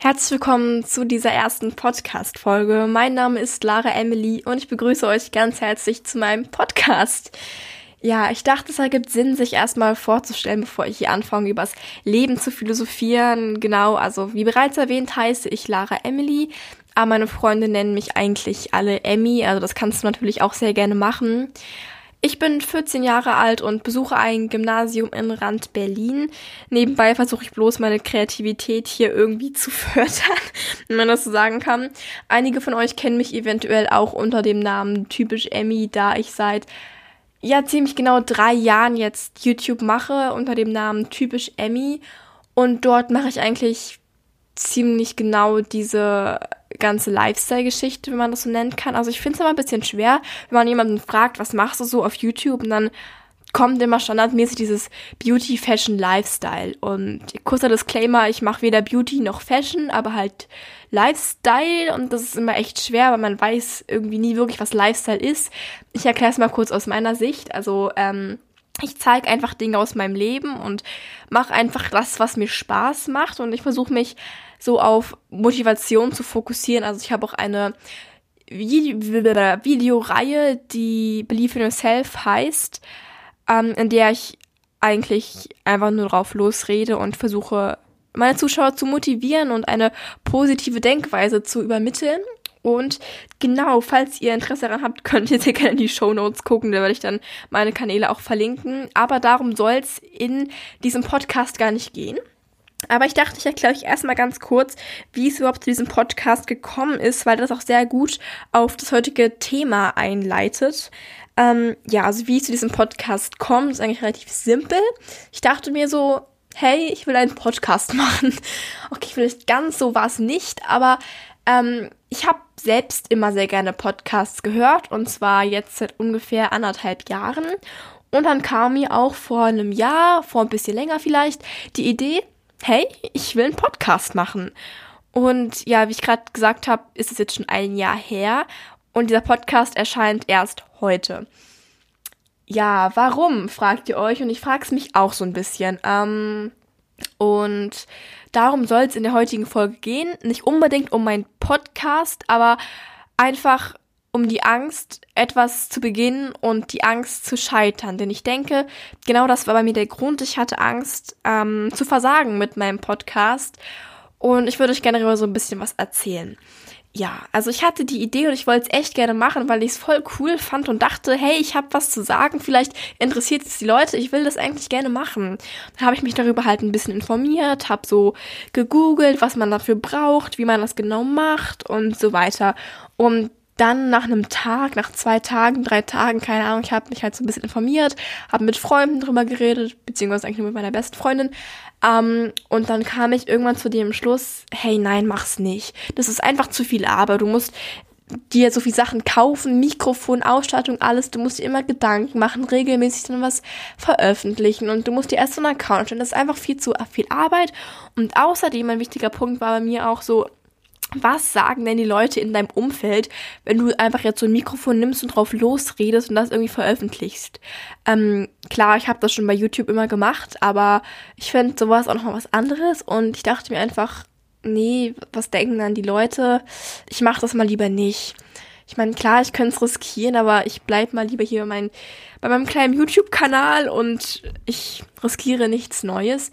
Herzlich willkommen zu dieser ersten Podcast-Folge. Mein Name ist Lara Emily und ich begrüße euch ganz herzlich zu meinem Podcast. Ja, ich dachte, es ergibt Sinn, sich erstmal vorzustellen, bevor ich hier anfange, übers Leben zu philosophieren. Genau, also wie bereits erwähnt, heiße ich Lara Emily, aber meine Freunde nennen mich eigentlich alle Emmy, also das kannst du natürlich auch sehr gerne machen. Ich bin 14 Jahre alt und besuche ein Gymnasium in Rand Berlin. Nebenbei versuche ich bloß meine Kreativität hier irgendwie zu fördern, wenn man das so sagen kann. Einige von euch kennen mich eventuell auch unter dem Namen typisch Emmy, da ich seit ja ziemlich genau drei Jahren jetzt YouTube mache unter dem Namen typisch Emmy und dort mache ich eigentlich ziemlich genau diese ganze Lifestyle-Geschichte, wenn man das so nennen kann. Also ich finde es immer ein bisschen schwer, wenn man jemanden fragt, was machst du so auf YouTube und dann kommt immer standardmäßig dieses Beauty, Fashion, Lifestyle. Und kurzer Disclaimer, ich mache weder Beauty noch Fashion, aber halt Lifestyle und das ist immer echt schwer, weil man weiß irgendwie nie wirklich, was Lifestyle ist. Ich erkläre es mal kurz aus meiner Sicht. Also ähm, ich zeige einfach Dinge aus meinem Leben und mache einfach das, was mir Spaß macht und ich versuche mich so auf Motivation zu fokussieren. Also ich habe auch eine Vide Videoreihe, die Believe in Yourself heißt, ähm, in der ich eigentlich einfach nur drauf losrede und versuche, meine Zuschauer zu motivieren und eine positive Denkweise zu übermitteln. Und genau, falls ihr Interesse daran habt, könnt ihr sehr gerne in die Show Notes gucken, da werde ich dann meine Kanäle auch verlinken. Aber darum soll es in diesem Podcast gar nicht gehen. Aber ich dachte, ich erkläre euch erstmal ganz kurz, wie es überhaupt zu diesem Podcast gekommen ist, weil das auch sehr gut auf das heutige Thema einleitet. Ähm, ja, also wie es zu diesem Podcast kommt, ist eigentlich relativ simpel. Ich dachte mir so, hey, ich will einen Podcast machen. Okay, vielleicht ganz so war es nicht, aber ähm, ich habe selbst immer sehr gerne Podcasts gehört und zwar jetzt seit ungefähr anderthalb Jahren. Und dann kam mir auch vor einem Jahr, vor ein bisschen länger vielleicht, die Idee, hey, ich will einen Podcast machen. Und ja, wie ich gerade gesagt habe, ist es jetzt schon ein Jahr her und dieser Podcast erscheint erst heute. Ja, warum, fragt ihr euch und ich frage es mich auch so ein bisschen. Ähm, und darum soll es in der heutigen Folge gehen. Nicht unbedingt um meinen Podcast, aber einfach um die Angst, etwas zu beginnen und die Angst zu scheitern. Denn ich denke, genau das war bei mir der Grund. Ich hatte Angst ähm, zu versagen mit meinem Podcast. Und ich würde euch gerne darüber so ein bisschen was erzählen. Ja, also ich hatte die Idee und ich wollte es echt gerne machen, weil ich es voll cool fand und dachte, hey, ich habe was zu sagen, vielleicht interessiert es die Leute, ich will das eigentlich gerne machen. Dann habe ich mich darüber halt ein bisschen informiert, habe so gegoogelt, was man dafür braucht, wie man das genau macht und so weiter. Und dann nach einem Tag, nach zwei Tagen, drei Tagen, keine Ahnung, ich habe mich halt so ein bisschen informiert, habe mit Freunden drüber geredet, beziehungsweise eigentlich nur mit meiner besten Freundin. Ähm, und dann kam ich irgendwann zu dem Schluss, hey, nein, mach's nicht. Das ist einfach zu viel Arbeit. Du musst dir so viel Sachen kaufen, Mikrofon, Ausstattung, alles. Du musst dir immer Gedanken machen, regelmäßig dann was veröffentlichen und du musst dir erst so einen Account stellen. Das ist einfach viel zu viel Arbeit. Und außerdem ein wichtiger Punkt war bei mir auch so, was sagen denn die Leute in deinem Umfeld, wenn du einfach jetzt so ein Mikrofon nimmst und drauf losredest und das irgendwie veröffentlichst? Ähm, klar, ich habe das schon bei YouTube immer gemacht, aber ich finde sowas auch nochmal was anderes und ich dachte mir einfach, nee, was denken dann die Leute? Ich mache das mal lieber nicht. Ich meine, klar, ich könnte es riskieren, aber ich bleib mal lieber hier mein, bei meinem kleinen YouTube-Kanal und ich riskiere nichts Neues.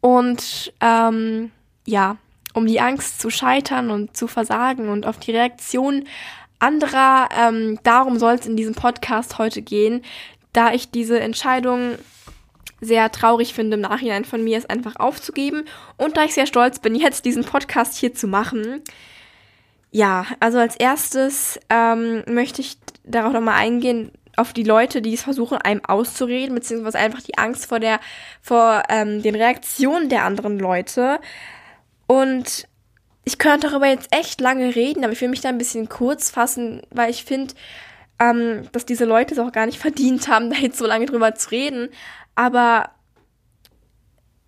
Und ähm, ja, um die Angst zu scheitern und zu versagen und auf die Reaktion anderer. Ähm, darum soll es in diesem Podcast heute gehen, da ich diese Entscheidung sehr traurig finde im Nachhinein von mir, es einfach aufzugeben und da ich sehr stolz bin, jetzt diesen Podcast hier zu machen. Ja, also als erstes ähm, möchte ich darauf nochmal eingehen, auf die Leute, die es versuchen, einem auszureden, beziehungsweise einfach die Angst vor der, vor ähm, den Reaktionen der anderen Leute. Und ich könnte darüber jetzt echt lange reden, aber ich will mich da ein bisschen kurz fassen, weil ich finde, ähm, dass diese Leute es auch gar nicht verdient haben, da jetzt so lange drüber zu reden. Aber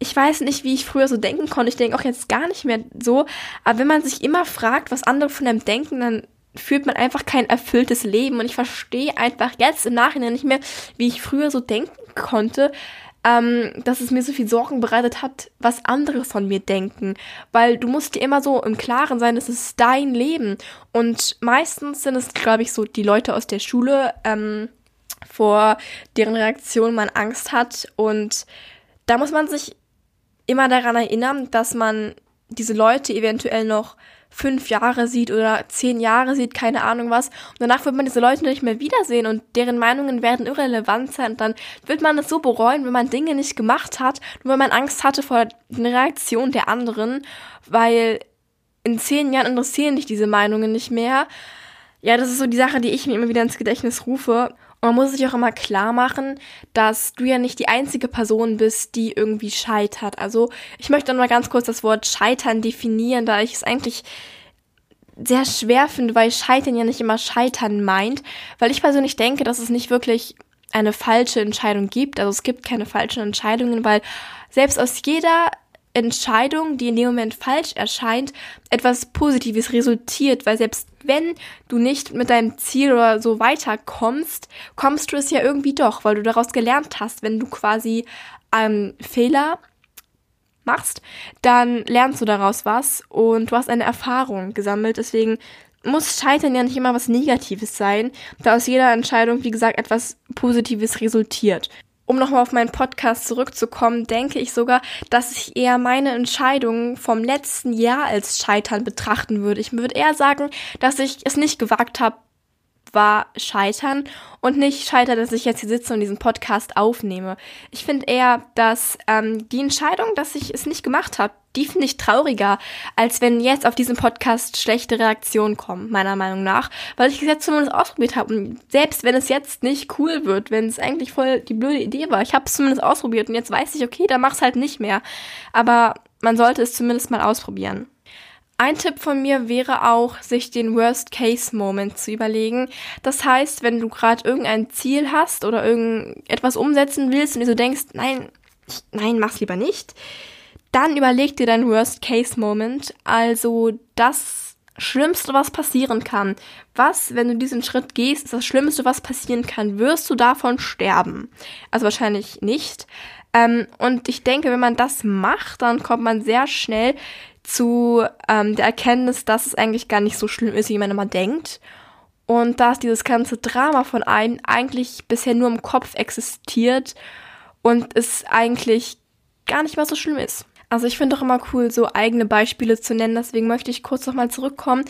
ich weiß nicht, wie ich früher so denken konnte. Ich denke auch jetzt gar nicht mehr so. Aber wenn man sich immer fragt, was andere von einem denken, dann führt man einfach kein erfülltes Leben. Und ich verstehe einfach jetzt im Nachhinein nicht mehr, wie ich früher so denken konnte. Ähm, dass es mir so viel Sorgen bereitet hat, was andere von mir denken. Weil du musst dir immer so im Klaren sein, es ist dein Leben. Und meistens sind es, glaube ich, so die Leute aus der Schule, ähm, vor deren Reaktion man Angst hat. Und da muss man sich immer daran erinnern, dass man diese Leute eventuell noch fünf Jahre sieht oder zehn Jahre sieht, keine Ahnung was. Und danach wird man diese Leute nicht mehr wiedersehen und deren Meinungen werden irrelevant sein. Und dann wird man es so bereuen, wenn man Dinge nicht gemacht hat, nur weil man Angst hatte vor der Reaktion der anderen, weil in zehn Jahren interessieren dich diese Meinungen nicht mehr. Ja, das ist so die Sache, die ich mir immer wieder ins Gedächtnis rufe. Man muss sich auch immer klar machen, dass du ja nicht die einzige Person bist, die irgendwie scheitert. Also ich möchte noch mal ganz kurz das Wort scheitern definieren, da ich es eigentlich sehr schwer finde, weil Scheitern ja nicht immer Scheitern meint, weil ich persönlich denke, dass es nicht wirklich eine falsche Entscheidung gibt. Also es gibt keine falschen Entscheidungen, weil selbst aus jeder Entscheidung, die in dem Moment falsch erscheint, etwas Positives resultiert, weil selbst wenn du nicht mit deinem Ziel oder so weiterkommst, kommst du es ja irgendwie doch, weil du daraus gelernt hast. Wenn du quasi einen Fehler machst, dann lernst du daraus was und du hast eine Erfahrung gesammelt. Deswegen muss Scheitern ja nicht immer was Negatives sein, da aus jeder Entscheidung, wie gesagt, etwas Positives resultiert um nochmal auf meinen Podcast zurückzukommen, denke ich sogar, dass ich eher meine Entscheidung vom letzten Jahr als Scheitern betrachten würde. Ich würde eher sagen, dass ich es nicht gewagt habe, war Scheitern und nicht Scheitern, dass ich jetzt hier sitze und diesen Podcast aufnehme. Ich finde eher, dass ähm, die Entscheidung, dass ich es nicht gemacht habe, die finde ich trauriger, als wenn jetzt auf diesem Podcast schlechte Reaktionen kommen, meiner Meinung nach, weil ich es jetzt zumindest ausprobiert habe. Und selbst wenn es jetzt nicht cool wird, wenn es eigentlich voll die blöde Idee war, ich habe es zumindest ausprobiert und jetzt weiß ich, okay, da mach's halt nicht mehr. Aber man sollte es zumindest mal ausprobieren. Ein Tipp von mir wäre auch, sich den Worst-Case-Moment zu überlegen. Das heißt, wenn du gerade irgendein Ziel hast oder irgendetwas umsetzen willst und dir so denkst, nein, ich, nein, mach's lieber nicht, dann überleg dir dein Worst-Case-Moment, also das Schlimmste, was passieren kann. Was, wenn du diesen Schritt gehst, ist das Schlimmste, was passieren kann? Wirst du davon sterben? Also wahrscheinlich nicht. Ähm, und ich denke, wenn man das macht, dann kommt man sehr schnell zu ähm, der Erkenntnis, dass es eigentlich gar nicht so schlimm ist, wie man immer denkt. Und dass dieses ganze Drama von einem eigentlich bisher nur im Kopf existiert und es eigentlich gar nicht mal so schlimm ist. Also ich finde doch immer cool, so eigene Beispiele zu nennen. Deswegen möchte ich kurz nochmal zurückkommen,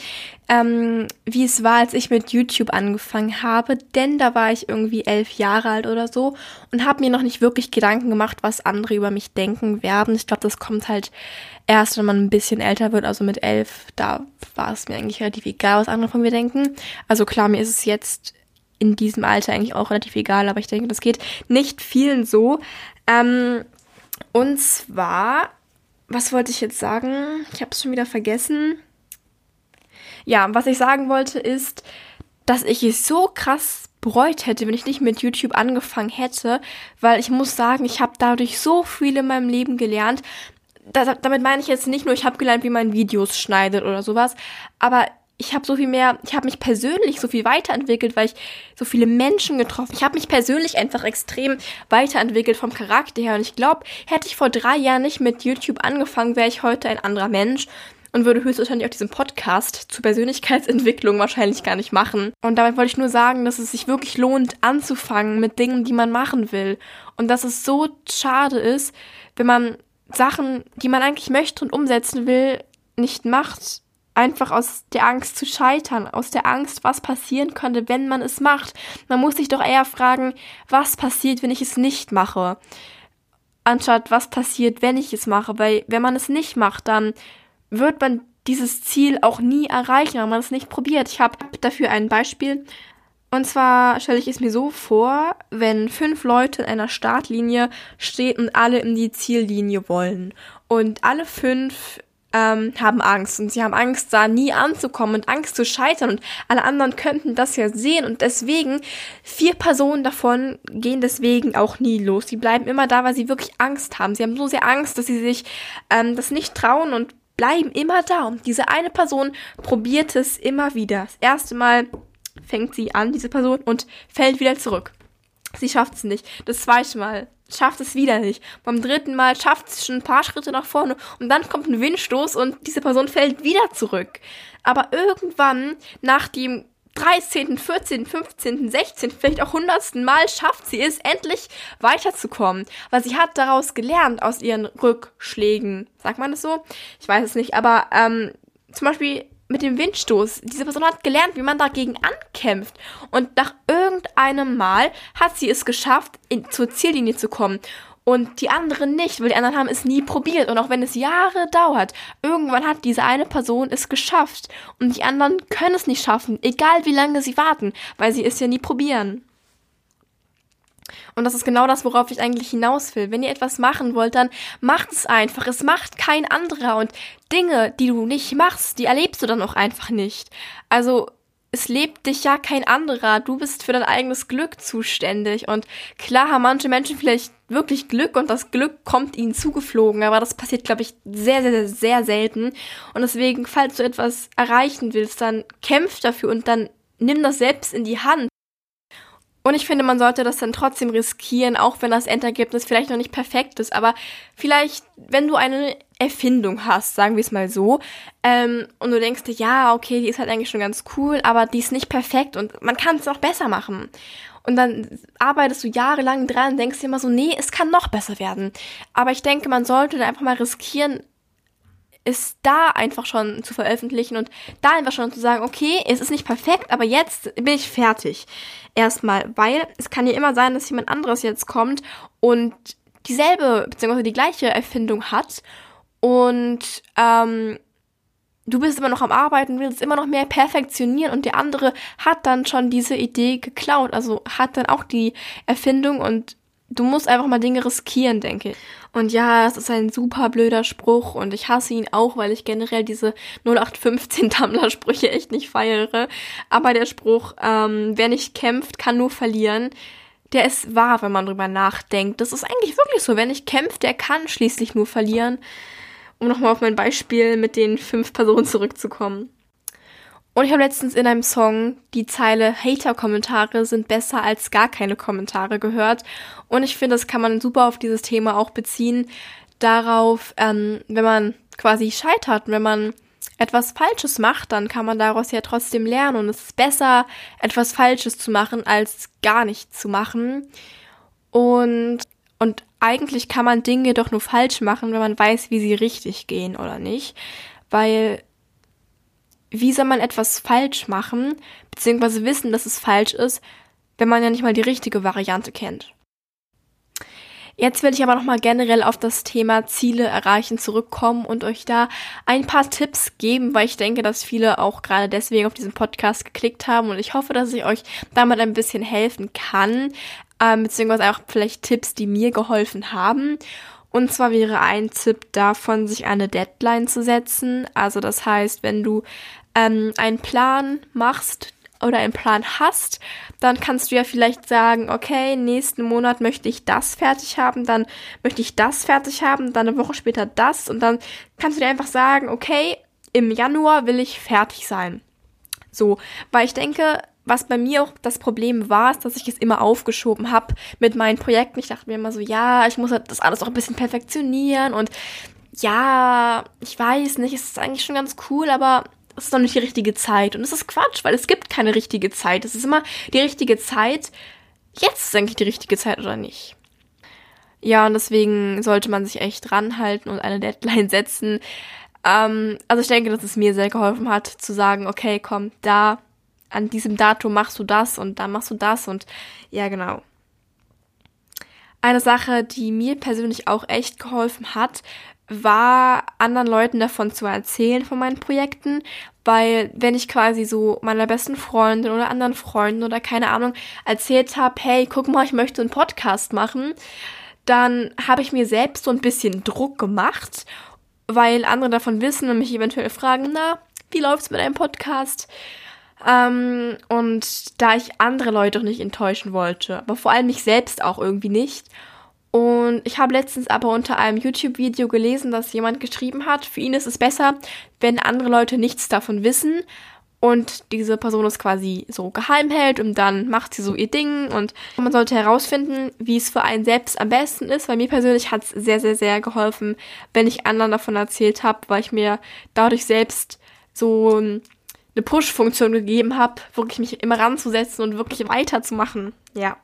ähm, wie es war, als ich mit YouTube angefangen habe. Denn da war ich irgendwie elf Jahre alt oder so und habe mir noch nicht wirklich Gedanken gemacht, was andere über mich denken werden. Ich glaube, das kommt halt erst, wenn man ein bisschen älter wird. Also mit elf, da war es mir eigentlich relativ egal, was andere von mir denken. Also klar, mir ist es jetzt in diesem Alter eigentlich auch relativ egal, aber ich denke, das geht nicht vielen so. Ähm, und zwar was wollte ich jetzt sagen? Ich habe es schon wieder vergessen. Ja, was ich sagen wollte ist, dass ich es so krass bereut hätte, wenn ich nicht mit YouTube angefangen hätte, weil ich muss sagen, ich habe dadurch so viel in meinem Leben gelernt. Das, damit meine ich jetzt nicht nur, ich habe gelernt, wie man Videos schneidet oder sowas, aber ich habe so viel mehr, ich habe mich persönlich so viel weiterentwickelt, weil ich so viele Menschen getroffen. Ich habe mich persönlich einfach extrem weiterentwickelt vom Charakter her. Und ich glaube, hätte ich vor drei Jahren nicht mit YouTube angefangen, wäre ich heute ein anderer Mensch und würde höchstwahrscheinlich auch diesen Podcast zur Persönlichkeitsentwicklung wahrscheinlich gar nicht machen. Und damit wollte ich nur sagen, dass es sich wirklich lohnt, anzufangen mit Dingen, die man machen will. Und dass es so schade ist, wenn man Sachen, die man eigentlich möchte und umsetzen will, nicht macht einfach aus der Angst zu scheitern, aus der Angst, was passieren könnte, wenn man es macht. Man muss sich doch eher fragen, was passiert, wenn ich es nicht mache, anstatt was passiert, wenn ich es mache, weil wenn man es nicht macht, dann wird man dieses Ziel auch nie erreichen, wenn man es nicht probiert. Ich habe dafür ein Beispiel. Und zwar stelle ich es mir so vor, wenn fünf Leute in einer Startlinie stehen und alle in die Ziellinie wollen. Und alle fünf ähm, haben Angst und sie haben Angst, da nie anzukommen und Angst zu scheitern und alle anderen könnten das ja sehen und deswegen vier Personen davon gehen deswegen auch nie los. Sie bleiben immer da, weil sie wirklich Angst haben. Sie haben so sehr Angst, dass sie sich ähm, das nicht trauen und bleiben immer da. Und diese eine Person probiert es immer wieder. Das erste Mal fängt sie an, diese Person, und fällt wieder zurück. Sie schafft es nicht. Das zweite Mal schafft es wieder nicht. Beim dritten Mal schafft es schon ein paar Schritte nach vorne und dann kommt ein Windstoß und diese Person fällt wieder zurück. Aber irgendwann, nach dem 13., 14., 15., 16., vielleicht auch 100. Mal schafft sie es, endlich weiterzukommen. Weil sie hat daraus gelernt, aus ihren Rückschlägen. Sagt man das so? Ich weiß es nicht. Aber ähm, zum Beispiel mit dem Windstoß. Diese Person hat gelernt, wie man dagegen ankämpft. Und nach irgendeinem Mal hat sie es geschafft, in, zur Ziellinie zu kommen. Und die anderen nicht, weil die anderen haben es nie probiert. Und auch wenn es Jahre dauert, irgendwann hat diese eine Person es geschafft. Und die anderen können es nicht schaffen, egal wie lange sie warten, weil sie es ja nie probieren. Und das ist genau das, worauf ich eigentlich hinaus will. Wenn ihr etwas machen wollt, dann macht es einfach. Es macht kein anderer. Und Dinge, die du nicht machst, die erlebst du dann auch einfach nicht. Also es lebt dich ja kein anderer. Du bist für dein eigenes Glück zuständig. Und klar haben manche Menschen vielleicht wirklich Glück und das Glück kommt ihnen zugeflogen. Aber das passiert, glaube ich, sehr, sehr, sehr selten. Und deswegen, falls du etwas erreichen willst, dann kämpf dafür und dann nimm das selbst in die Hand. Und ich finde, man sollte das dann trotzdem riskieren, auch wenn das Endergebnis vielleicht noch nicht perfekt ist. Aber vielleicht, wenn du eine Erfindung hast, sagen wir es mal so, ähm, und du denkst dir, ja, okay, die ist halt eigentlich schon ganz cool, aber die ist nicht perfekt und man kann es noch besser machen. Und dann arbeitest du jahrelang dran und denkst dir immer so, nee, es kann noch besser werden. Aber ich denke, man sollte einfach mal riskieren, ist da einfach schon zu veröffentlichen und da einfach schon zu sagen, okay, es ist nicht perfekt, aber jetzt bin ich fertig. Erstmal, weil es kann ja immer sein, dass jemand anderes jetzt kommt und dieselbe bzw. die gleiche Erfindung hat und ähm, du bist immer noch am Arbeiten, willst immer noch mehr perfektionieren und der andere hat dann schon diese Idee geklaut, also hat dann auch die Erfindung und du musst einfach mal Dinge riskieren, denke ich. Und ja, es ist ein super blöder Spruch und ich hasse ihn auch, weil ich generell diese 0815 Tumblr-Sprüche echt nicht feiere. Aber der Spruch, ähm, wer nicht kämpft, kann nur verlieren, der ist wahr, wenn man drüber nachdenkt. Das ist eigentlich wirklich so. Wer nicht kämpft, der kann schließlich nur verlieren. Um nochmal auf mein Beispiel mit den fünf Personen zurückzukommen. Und ich habe letztens in einem Song die Zeile Hater-Kommentare sind besser als gar keine Kommentare gehört. Und ich finde, das kann man super auf dieses Thema auch beziehen. Darauf, ähm, wenn man quasi scheitert, wenn man etwas Falsches macht, dann kann man daraus ja trotzdem lernen. Und es ist besser, etwas Falsches zu machen, als gar nicht zu machen. Und, und eigentlich kann man Dinge doch nur falsch machen, wenn man weiß, wie sie richtig gehen oder nicht. Weil wie soll man etwas falsch machen, beziehungsweise wissen, dass es falsch ist, wenn man ja nicht mal die richtige Variante kennt. Jetzt will ich aber nochmal generell auf das Thema Ziele erreichen zurückkommen und euch da ein paar Tipps geben, weil ich denke, dass viele auch gerade deswegen auf diesen Podcast geklickt haben und ich hoffe, dass ich euch damit ein bisschen helfen kann, ähm, beziehungsweise auch vielleicht Tipps, die mir geholfen haben. Und zwar wäre ein Tipp davon, sich eine Deadline zu setzen. Also das heißt, wenn du ähm, einen Plan machst oder einen Plan hast, dann kannst du ja vielleicht sagen, okay, nächsten Monat möchte ich das fertig haben, dann möchte ich das fertig haben, dann eine Woche später das und dann kannst du dir einfach sagen, okay, im Januar will ich fertig sein. So, weil ich denke, was bei mir auch das Problem war, ist, dass ich es immer aufgeschoben habe mit meinen Projekten. Ich dachte mir immer so, ja, ich muss das alles auch ein bisschen perfektionieren und ja, ich weiß nicht, es ist eigentlich schon ganz cool, aber es ist noch nicht die richtige Zeit. Und es ist Quatsch, weil es gibt keine richtige Zeit. Es ist immer die richtige Zeit. Jetzt ist eigentlich die richtige Zeit oder nicht. Ja, und deswegen sollte man sich echt ranhalten und eine Deadline setzen. Ähm, also ich denke, dass es mir sehr geholfen hat, zu sagen, okay, komm, da, an diesem Datum machst du das und dann machst du das und ja, genau. Eine Sache, die mir persönlich auch echt geholfen hat, war, anderen Leuten davon zu erzählen von meinen Projekten, weil wenn ich quasi so meiner besten Freundin oder anderen Freunden oder keine Ahnung erzählt habe, hey, guck mal, ich möchte einen Podcast machen, dann habe ich mir selbst so ein bisschen Druck gemacht, weil andere davon wissen und mich eventuell fragen, na, wie läuft's mit deinem Podcast? Ähm, und da ich andere Leute auch nicht enttäuschen wollte, aber vor allem mich selbst auch irgendwie nicht, und ich habe letztens aber unter einem YouTube-Video gelesen, dass jemand geschrieben hat, für ihn ist es besser, wenn andere Leute nichts davon wissen. und diese Person es quasi so geheim hält und dann macht sie so ihr Ding und man sollte herausfinden, wie es für einen selbst am besten ist. Weil mir persönlich hat es sehr, sehr, sehr geholfen, wenn ich anderen davon erzählt habe, weil ich mir dadurch selbst so eine Push-Funktion gegeben habe, wirklich mich immer ranzusetzen und wirklich weiterzumachen. Ja.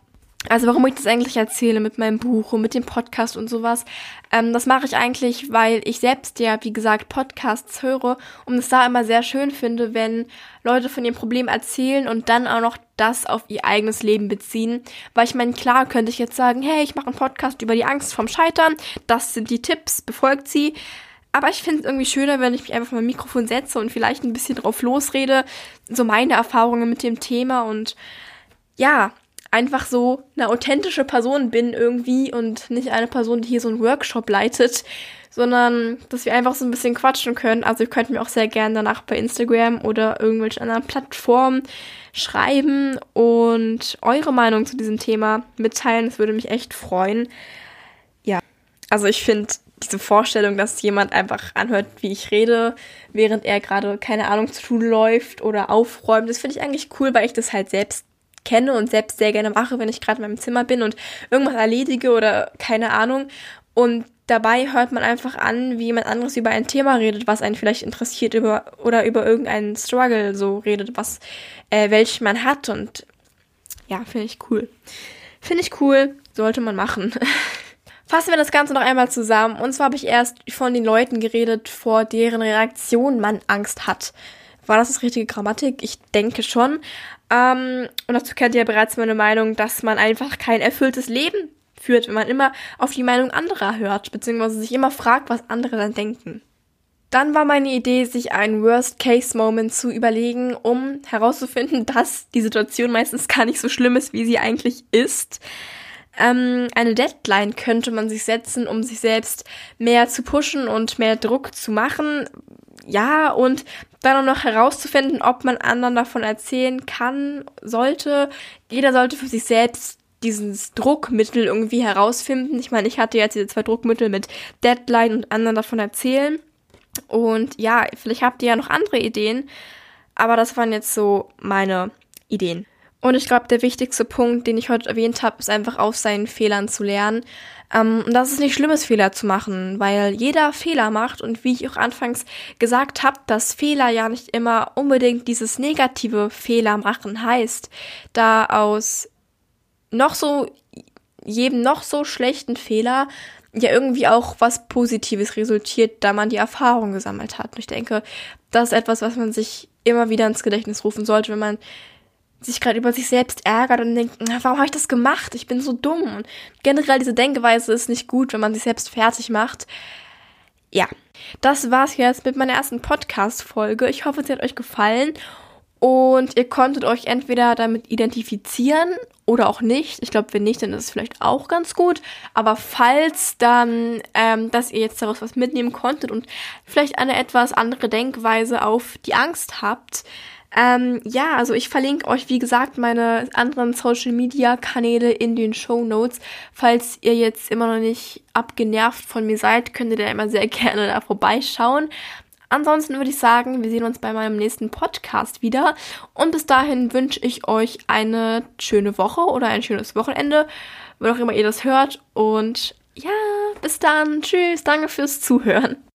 Also warum ich das eigentlich erzähle mit meinem Buch und mit dem Podcast und sowas, ähm, das mache ich eigentlich, weil ich selbst ja, wie gesagt, Podcasts höre und es da immer sehr schön finde, wenn Leute von ihrem Problem erzählen und dann auch noch das auf ihr eigenes Leben beziehen. Weil ich meine, klar könnte ich jetzt sagen, hey, ich mache einen Podcast über die Angst vom Scheitern, das sind die Tipps, befolgt sie. Aber ich finde es irgendwie schöner, wenn ich mich einfach mal Mikrofon setze und vielleicht ein bisschen drauf losrede, so meine Erfahrungen mit dem Thema und ja, einfach so eine authentische Person bin irgendwie und nicht eine Person, die hier so einen Workshop leitet, sondern dass wir einfach so ein bisschen quatschen können. Also ihr könnt mir auch sehr gerne danach bei Instagram oder irgendwelchen anderen Plattformen schreiben und eure Meinung zu diesem Thema mitteilen. Das würde mich echt freuen. Ja, also ich finde diese Vorstellung, dass jemand einfach anhört, wie ich rede, während er gerade keine Ahnung zu tun läuft oder aufräumt, das finde ich eigentlich cool, weil ich das halt selbst kenne und selbst sehr gerne mache, wenn ich gerade in meinem Zimmer bin und irgendwas erledige oder keine Ahnung. Und dabei hört man einfach an, wie jemand anderes über ein Thema redet, was einen vielleicht interessiert über oder über irgendeinen Struggle so redet, was äh, welchen man hat und ja, finde ich cool. Finde ich cool, sollte man machen. Fassen wir das Ganze noch einmal zusammen. Und zwar habe ich erst von den Leuten geredet, vor deren Reaktion man Angst hat. War das das richtige Grammatik? Ich denke schon. Ähm, und dazu kennt ihr ja bereits meine Meinung, dass man einfach kein erfülltes Leben führt, wenn man immer auf die Meinung anderer hört, beziehungsweise sich immer fragt, was andere dann denken. Dann war meine Idee, sich einen Worst-Case-Moment zu überlegen, um herauszufinden, dass die Situation meistens gar nicht so schlimm ist, wie sie eigentlich ist. Ähm, eine Deadline könnte man sich setzen, um sich selbst mehr zu pushen und mehr Druck zu machen. Ja, und dann auch noch herauszufinden, ob man anderen davon erzählen kann, sollte. Jeder sollte für sich selbst dieses Druckmittel irgendwie herausfinden. Ich meine, ich hatte jetzt diese zwei Druckmittel mit Deadline und anderen davon erzählen. Und ja, vielleicht habt ihr ja noch andere Ideen, aber das waren jetzt so meine Ideen. Und ich glaube, der wichtigste Punkt, den ich heute erwähnt habe, ist einfach aus seinen Fehlern zu lernen. Ähm, und das ist nicht schlimmes, Fehler zu machen, weil jeder Fehler macht. Und wie ich auch anfangs gesagt habe, dass Fehler ja nicht immer unbedingt dieses negative Fehler machen heißt, da aus noch so jedem noch so schlechten Fehler ja irgendwie auch was Positives resultiert, da man die Erfahrung gesammelt hat. Und ich denke, das ist etwas, was man sich immer wieder ins Gedächtnis rufen sollte, wenn man sich gerade über sich selbst ärgert und denkt, warum habe ich das gemacht? Ich bin so dumm. Und generell diese Denkweise ist nicht gut, wenn man sich selbst fertig macht. Ja, das war's jetzt mit meiner ersten Podcast-Folge. Ich hoffe, sie hat euch gefallen und ihr konntet euch entweder damit identifizieren oder auch nicht. Ich glaube, wenn nicht, dann ist es vielleicht auch ganz gut. Aber falls dann, ähm, dass ihr jetzt daraus was mitnehmen konntet und vielleicht eine etwas andere Denkweise auf die Angst habt, ähm, ja, also ich verlinke euch, wie gesagt, meine anderen Social Media Kanäle in den Show Notes. Falls ihr jetzt immer noch nicht abgenervt von mir seid, könnt ihr da immer sehr gerne da vorbeischauen. Ansonsten würde ich sagen, wir sehen uns bei meinem nächsten Podcast wieder. Und bis dahin wünsche ich euch eine schöne Woche oder ein schönes Wochenende, wo auch immer ihr das hört. Und ja, bis dann. Tschüss. Danke fürs Zuhören.